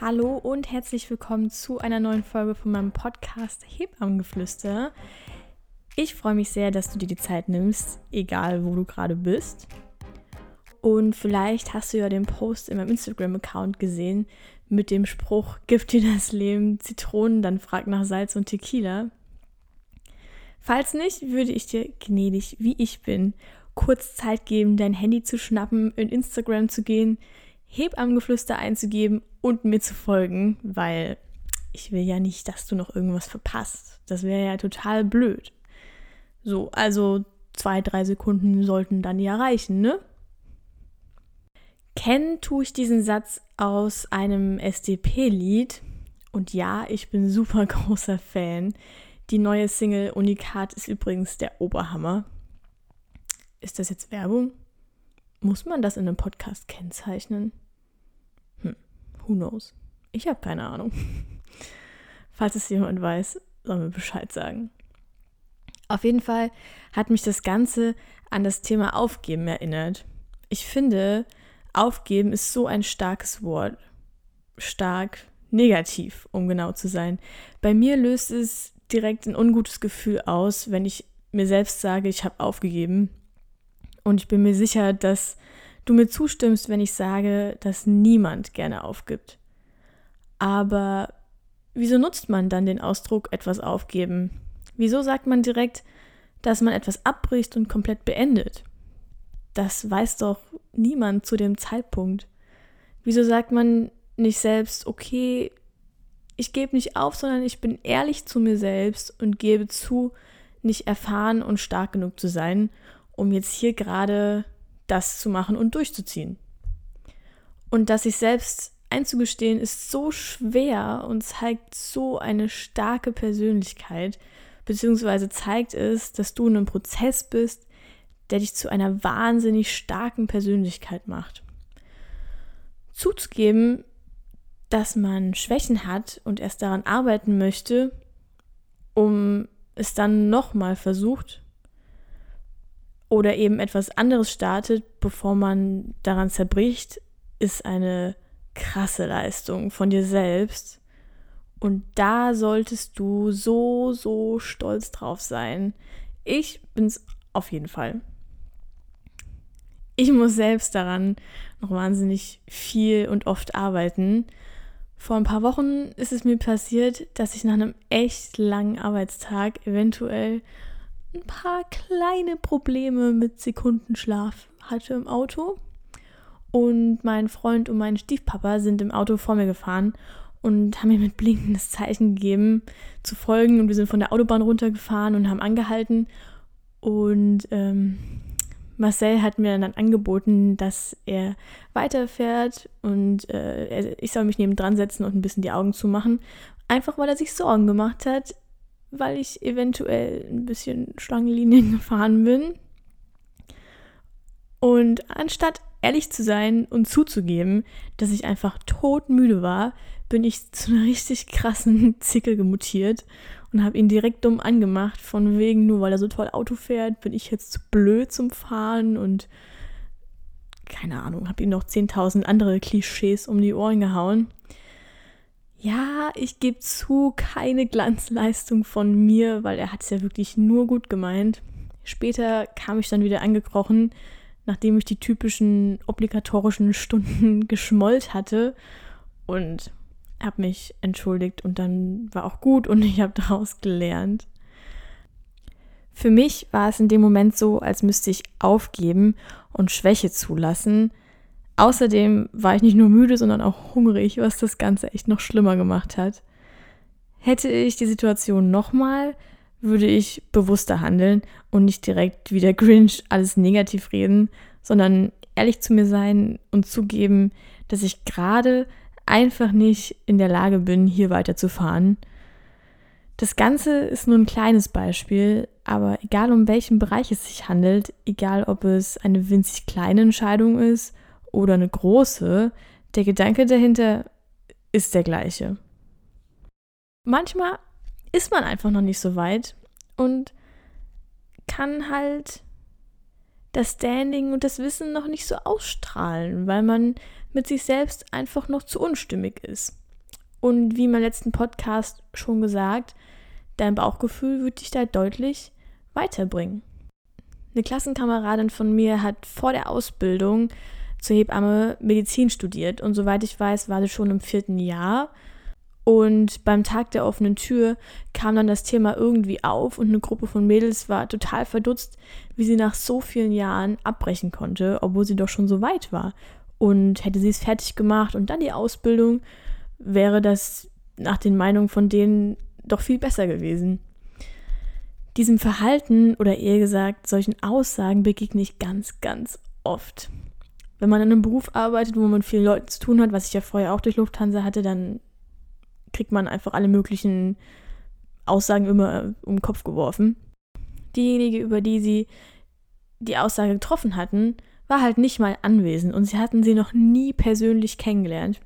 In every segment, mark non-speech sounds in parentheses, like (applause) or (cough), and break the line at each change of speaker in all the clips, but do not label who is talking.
Hallo und herzlich willkommen zu einer neuen Folge von meinem Podcast Hebammengeflüster. Ich freue mich sehr, dass du dir die Zeit nimmst, egal wo du gerade bist. Und vielleicht hast du ja den Post in meinem Instagram-Account gesehen mit dem Spruch: Gib dir das Leben Zitronen, dann frag nach Salz und Tequila. Falls nicht, würde ich dir gnädig, wie ich bin, kurz Zeit geben, dein Handy zu schnappen, in Instagram zu gehen, Hebammengeflüster einzugeben und mir zu folgen, weil ich will ja nicht, dass du noch irgendwas verpasst. Das wäre ja total blöd. So, also zwei, drei Sekunden sollten dann ja reichen, ne? Kennen tue ich diesen Satz aus einem SDP-Lied. Und ja, ich bin (laughs) super großer Fan. Die neue Single Unikat ist übrigens der Oberhammer. Ist das jetzt Werbung? Muss man das in einem Podcast kennzeichnen? Who knows? Ich habe keine Ahnung. (laughs) Falls es jemand weiß, soll mir Bescheid sagen. Auf jeden Fall hat mich das Ganze an das Thema Aufgeben erinnert. Ich finde, Aufgeben ist so ein starkes Wort. Stark negativ, um genau zu sein. Bei mir löst es direkt ein ungutes Gefühl aus, wenn ich mir selbst sage, ich habe aufgegeben. Und ich bin mir sicher, dass du mir zustimmst, wenn ich sage, dass niemand gerne aufgibt. Aber wieso nutzt man dann den Ausdruck etwas aufgeben? Wieso sagt man direkt, dass man etwas abbricht und komplett beendet? Das weiß doch niemand zu dem Zeitpunkt. Wieso sagt man nicht selbst, okay, ich gebe nicht auf, sondern ich bin ehrlich zu mir selbst und gebe zu, nicht erfahren und stark genug zu sein, um jetzt hier gerade das zu machen und durchzuziehen. Und das sich selbst einzugestehen, ist so schwer und zeigt so eine starke Persönlichkeit, beziehungsweise zeigt es, dass du in einem Prozess bist, der dich zu einer wahnsinnig starken Persönlichkeit macht. Zuzugeben, dass man Schwächen hat und erst daran arbeiten möchte, um es dann nochmal versucht oder eben etwas anderes startet, bevor man daran zerbricht, ist eine krasse Leistung von dir selbst. Und da solltest du so, so stolz drauf sein. Ich bin's auf jeden Fall. Ich muss selbst daran noch wahnsinnig viel und oft arbeiten. Vor ein paar Wochen ist es mir passiert, dass ich nach einem echt langen Arbeitstag eventuell ein paar kleine Probleme mit Sekundenschlaf hatte im Auto. Und mein Freund und mein Stiefpapa sind im Auto vor mir gefahren und haben mir mit blinkendes Zeichen gegeben, zu folgen. Und wir sind von der Autobahn runtergefahren und haben angehalten. Und ähm, Marcel hat mir dann angeboten, dass er weiterfährt und äh, ich soll mich neben dran setzen und ein bisschen die Augen zumachen. Einfach weil er sich Sorgen gemacht hat, weil ich eventuell ein bisschen Schlangenlinien (laughs) gefahren bin. Und anstatt ehrlich zu sein und zuzugeben, dass ich einfach todmüde war, bin ich zu einer richtig krassen (laughs) Zicke gemutiert und habe ihn direkt dumm angemacht, von wegen, nur weil er so toll Auto fährt, bin ich jetzt zu blöd zum Fahren und keine Ahnung, habe ihm noch 10.000 andere Klischees um die Ohren gehauen. Ja, ich gebe zu, keine Glanzleistung von mir, weil er hat es ja wirklich nur gut gemeint. Später kam ich dann wieder angekrochen, nachdem ich die typischen obligatorischen Stunden (laughs) geschmollt hatte und habe mich entschuldigt und dann war auch gut und (laughs) ich habe daraus gelernt. Für mich war es in dem Moment so, als müsste ich aufgeben und Schwäche zulassen, Außerdem war ich nicht nur müde, sondern auch hungrig, was das Ganze echt noch schlimmer gemacht hat. Hätte ich die Situation nochmal, würde ich bewusster handeln und nicht direkt wie der Grinch alles negativ reden, sondern ehrlich zu mir sein und zugeben, dass ich gerade einfach nicht in der Lage bin, hier weiterzufahren. Das Ganze ist nur ein kleines Beispiel, aber egal um welchen Bereich es sich handelt, egal ob es eine winzig kleine Entscheidung ist oder eine große, der Gedanke dahinter ist der gleiche. Manchmal ist man einfach noch nicht so weit und kann halt das Standing und das Wissen noch nicht so ausstrahlen, weil man mit sich selbst einfach noch zu unstimmig ist. Und wie im letzten Podcast schon gesagt, dein Bauchgefühl wird dich da deutlich weiterbringen. Eine Klassenkameradin von mir hat vor der Ausbildung zur Hebamme Medizin studiert und soweit ich weiß, war sie schon im vierten Jahr. Und beim Tag der offenen Tür kam dann das Thema irgendwie auf und eine Gruppe von Mädels war total verdutzt, wie sie nach so vielen Jahren abbrechen konnte, obwohl sie doch schon so weit war. Und hätte sie es fertig gemacht und dann die Ausbildung, wäre das nach den Meinungen von denen doch viel besser gewesen. Diesem Verhalten oder eher gesagt solchen Aussagen begegne ich ganz, ganz oft. Wenn man in einem Beruf arbeitet, wo man mit vielen Leuten zu tun hat, was ich ja vorher auch durch Lufthansa hatte, dann kriegt man einfach alle möglichen Aussagen immer um den Kopf geworfen. Diejenige, über die sie die Aussage getroffen hatten, war halt nicht mal anwesend und sie hatten sie noch nie persönlich kennengelernt.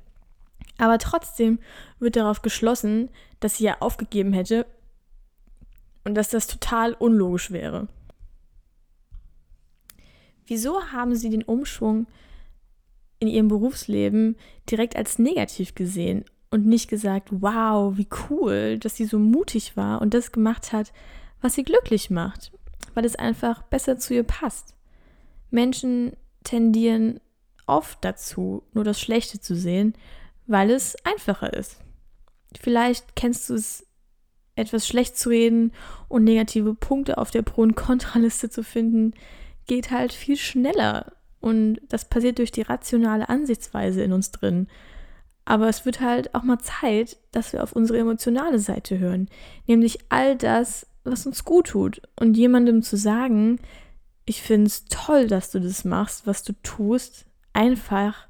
Aber trotzdem wird darauf geschlossen, dass sie ja aufgegeben hätte und dass das total unlogisch wäre. Wieso haben sie den Umschwung in ihrem Berufsleben direkt als negativ gesehen und nicht gesagt, wow, wie cool, dass sie so mutig war und das gemacht hat, was sie glücklich macht, weil es einfach besser zu ihr passt. Menschen tendieren oft dazu, nur das Schlechte zu sehen, weil es einfacher ist. Vielleicht kennst du es, etwas schlecht zu reden und negative Punkte auf der Pro- und Kontraliste zu finden, geht halt viel schneller. Und das passiert durch die rationale Ansichtsweise in uns drin. Aber es wird halt auch mal Zeit, dass wir auf unsere emotionale Seite hören. Nämlich all das, was uns gut tut. Und jemandem zu sagen, ich finde es toll, dass du das machst, was du tust, einfach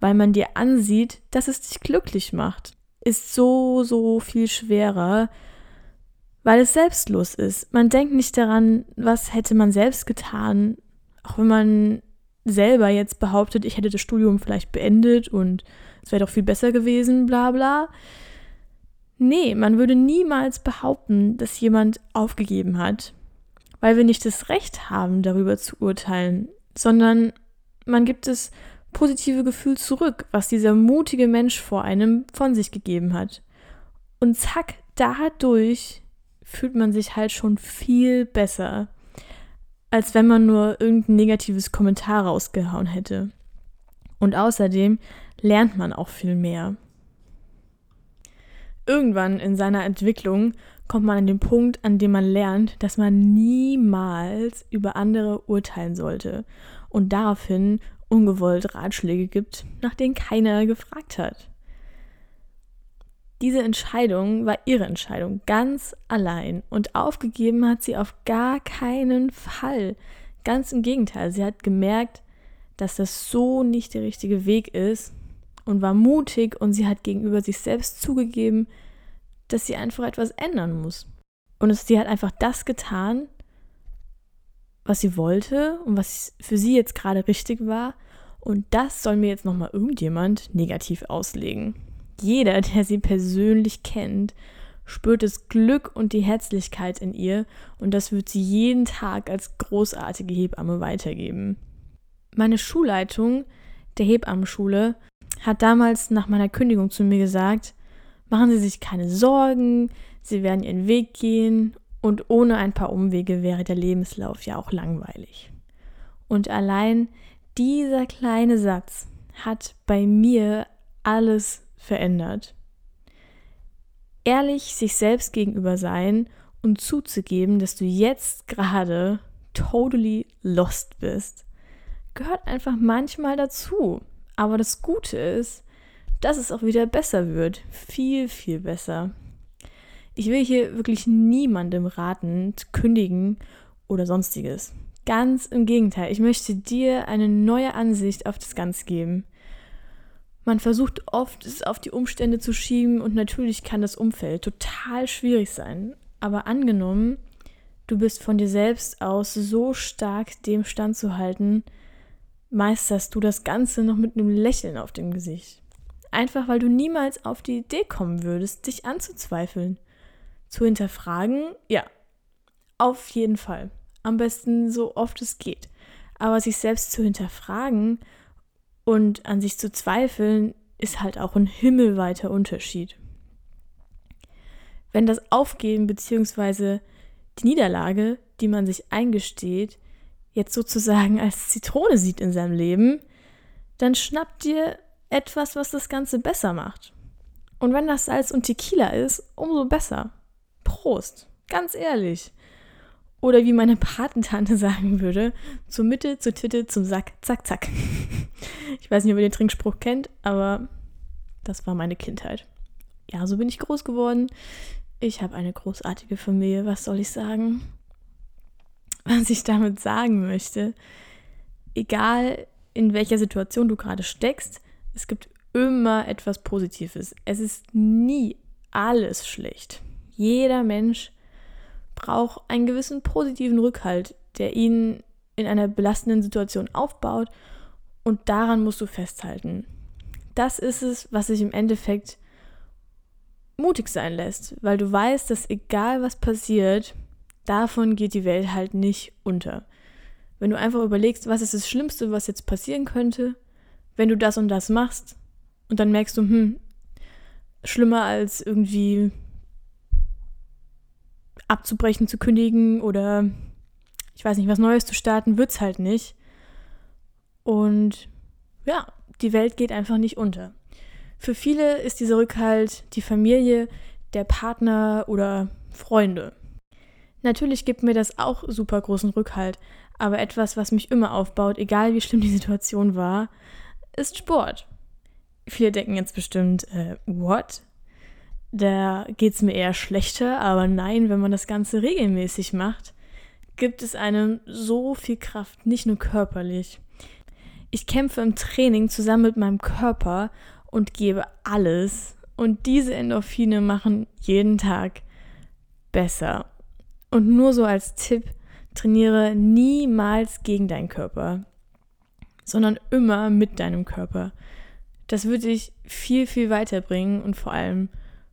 weil man dir ansieht, dass es dich glücklich macht, ist so, so viel schwerer, weil es selbstlos ist. Man denkt nicht daran, was hätte man selbst getan, auch wenn man selber jetzt behauptet, ich hätte das Studium vielleicht beendet und es wäre doch viel besser gewesen, bla bla. Nee, man würde niemals behaupten, dass jemand aufgegeben hat, weil wir nicht das Recht haben, darüber zu urteilen, sondern man gibt es positive Gefühl zurück, was dieser mutige Mensch vor einem von sich gegeben hat. Und zack, dadurch fühlt man sich halt schon viel besser, als wenn man nur irgendein negatives Kommentar rausgehauen hätte. Und außerdem lernt man auch viel mehr. Irgendwann in seiner Entwicklung kommt man an den Punkt, an dem man lernt, dass man niemals über andere urteilen sollte und daraufhin ungewollt Ratschläge gibt, nach denen keiner gefragt hat. Diese Entscheidung war ihre Entscheidung, ganz allein. Und aufgegeben hat sie auf gar keinen Fall. Ganz im Gegenteil, sie hat gemerkt, dass das so nicht der richtige Weg ist und war mutig und sie hat gegenüber sich selbst zugegeben, dass sie einfach etwas ändern muss. Und sie hat einfach das getan, was sie wollte und was für sie jetzt gerade richtig war. Und das soll mir jetzt nochmal irgendjemand negativ auslegen. Jeder, der sie persönlich kennt, spürt das Glück und die Herzlichkeit in ihr und das wird sie jeden Tag als großartige Hebamme weitergeben. Meine Schulleitung der Hebammenschule hat damals nach meiner Kündigung zu mir gesagt, machen Sie sich keine Sorgen, Sie werden Ihren Weg gehen und ohne ein paar Umwege wäre der Lebenslauf ja auch langweilig. Und allein dieser kleine Satz hat bei mir alles verändert. Ehrlich sich selbst gegenüber sein und zuzugeben, dass du jetzt gerade totally lost bist, gehört einfach manchmal dazu. Aber das Gute ist, dass es auch wieder besser wird. Viel, viel besser. Ich will hier wirklich niemandem raten, zu kündigen oder sonstiges. Ganz im Gegenteil, ich möchte dir eine neue Ansicht auf das Ganze geben. Man versucht oft, es auf die Umstände zu schieben und natürlich kann das Umfeld total schwierig sein. Aber angenommen, du bist von dir selbst aus so stark dem standzuhalten, meisterst du das Ganze noch mit einem Lächeln auf dem Gesicht. Einfach weil du niemals auf die Idee kommen würdest, dich anzuzweifeln. Zu hinterfragen, ja, auf jeden Fall. Am besten so oft es geht. Aber sich selbst zu hinterfragen und an sich zu zweifeln, ist halt auch ein himmelweiter Unterschied. Wenn das Aufgeben bzw. die Niederlage, die man sich eingesteht, jetzt sozusagen als Zitrone sieht in seinem Leben, dann schnappt dir etwas, was das Ganze besser macht. Und wenn das Salz und Tequila ist, umso besser. Prost, ganz ehrlich. Oder wie meine Patentante (laughs) sagen würde, zur Mitte, zur Titte, zum Sack, zack, zack. Ich weiß nicht, ob ihr den Trinkspruch kennt, aber das war meine Kindheit. Ja, so bin ich groß geworden. Ich habe eine großartige Familie, was soll ich sagen? Was ich damit sagen möchte, egal in welcher Situation du gerade steckst, es gibt immer etwas Positives. Es ist nie alles schlecht. Jeder Mensch braucht einen gewissen positiven Rückhalt, der ihn in einer belastenden Situation aufbaut und daran musst du festhalten. Das ist es, was sich im Endeffekt mutig sein lässt, weil du weißt, dass egal was passiert, davon geht die Welt halt nicht unter. Wenn du einfach überlegst, was ist das Schlimmste, was jetzt passieren könnte, wenn du das und das machst und dann merkst du, hm, schlimmer als irgendwie abzubrechen, zu kündigen oder ich weiß nicht, was Neues zu starten, wird es halt nicht. Und ja, die Welt geht einfach nicht unter. Für viele ist dieser Rückhalt die Familie, der Partner oder Freunde. Natürlich gibt mir das auch super großen Rückhalt, aber etwas, was mich immer aufbaut, egal wie schlimm die Situation war, ist Sport. Viele denken jetzt bestimmt, äh, what? Da geht es mir eher schlechter, aber nein, wenn man das Ganze regelmäßig macht, gibt es einem so viel Kraft, nicht nur körperlich. Ich kämpfe im Training zusammen mit meinem Körper und gebe alles. Und diese Endorphine machen jeden Tag besser. Und nur so als Tipp, trainiere niemals gegen deinen Körper, sondern immer mit deinem Körper. Das würde dich viel, viel weiterbringen und vor allem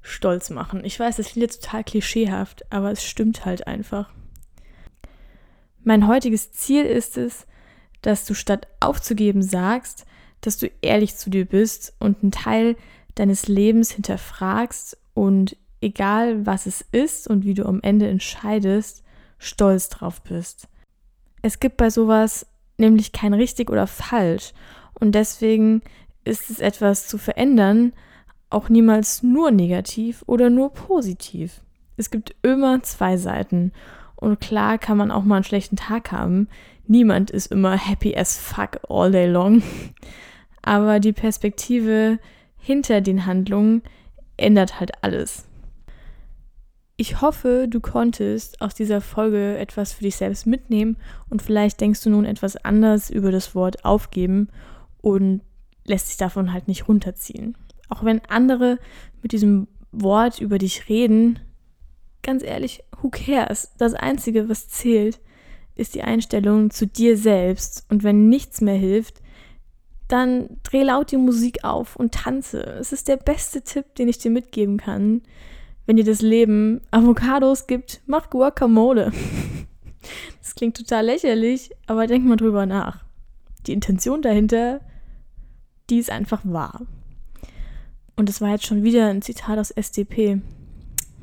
stolz machen. Ich weiß, das klingt jetzt total klischeehaft, aber es stimmt halt einfach. Mein heutiges Ziel ist es, dass du statt aufzugeben sagst, dass du ehrlich zu dir bist und einen Teil deines Lebens hinterfragst und egal was es ist und wie du am Ende entscheidest, stolz drauf bist. Es gibt bei sowas nämlich kein richtig oder falsch und deswegen ist es etwas zu verändern, auch niemals nur negativ oder nur positiv. Es gibt immer zwei Seiten. Und klar kann man auch mal einen schlechten Tag haben. Niemand ist immer happy as fuck all day long. (laughs) Aber die Perspektive hinter den Handlungen ändert halt alles. Ich hoffe, du konntest aus dieser Folge etwas für dich selbst mitnehmen und vielleicht denkst du nun etwas anders über das Wort aufgeben und lässt sich davon halt nicht runterziehen. Auch wenn andere mit diesem Wort über dich reden, ganz ehrlich, who cares? Das Einzige, was zählt, ist die Einstellung zu dir selbst. Und wenn nichts mehr hilft, dann dreh laut die Musik auf und tanze. Es ist der beste Tipp, den ich dir mitgeben kann. Wenn dir das Leben Avocados gibt, mach Guacamole. (laughs) Das klingt total lächerlich, aber denk mal drüber nach. Die Intention dahinter, die ist einfach wahr. Und es war jetzt schon wieder ein Zitat aus SDP.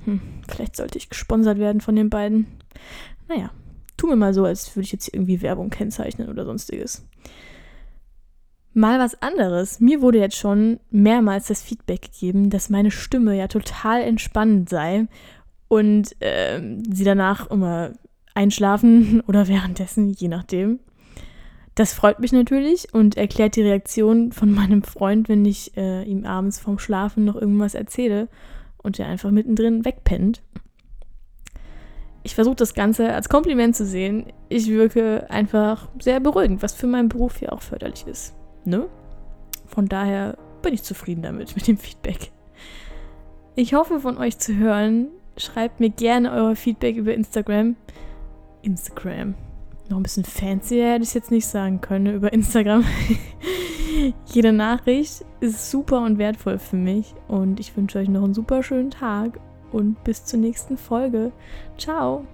Hm, vielleicht sollte ich gesponsert werden von den beiden. Naja, tu mir mal so, als würde ich jetzt irgendwie Werbung kennzeichnen oder sonstiges. Mal was anderes. Mir wurde jetzt schon mehrmals das Feedback gegeben, dass meine Stimme ja total entspannend sei und äh, sie danach immer einschlafen (laughs) oder währenddessen, je nachdem. Das freut mich natürlich und erklärt die Reaktion von meinem Freund, wenn ich äh, ihm abends vorm Schlafen noch irgendwas erzähle und er einfach mittendrin wegpennt. Ich versuche das Ganze als Kompliment zu sehen. Ich wirke einfach sehr beruhigend, was für meinen Beruf hier auch förderlich ist. Ne? Von daher bin ich zufrieden damit, mit dem Feedback. Ich hoffe von euch zu hören. Schreibt mir gerne euer Feedback über Instagram. Instagram. Noch ein bisschen fancier hätte ich es jetzt nicht sagen können über Instagram. (laughs) Jede Nachricht ist super und wertvoll für mich und ich wünsche euch noch einen super schönen Tag und bis zur nächsten Folge. Ciao!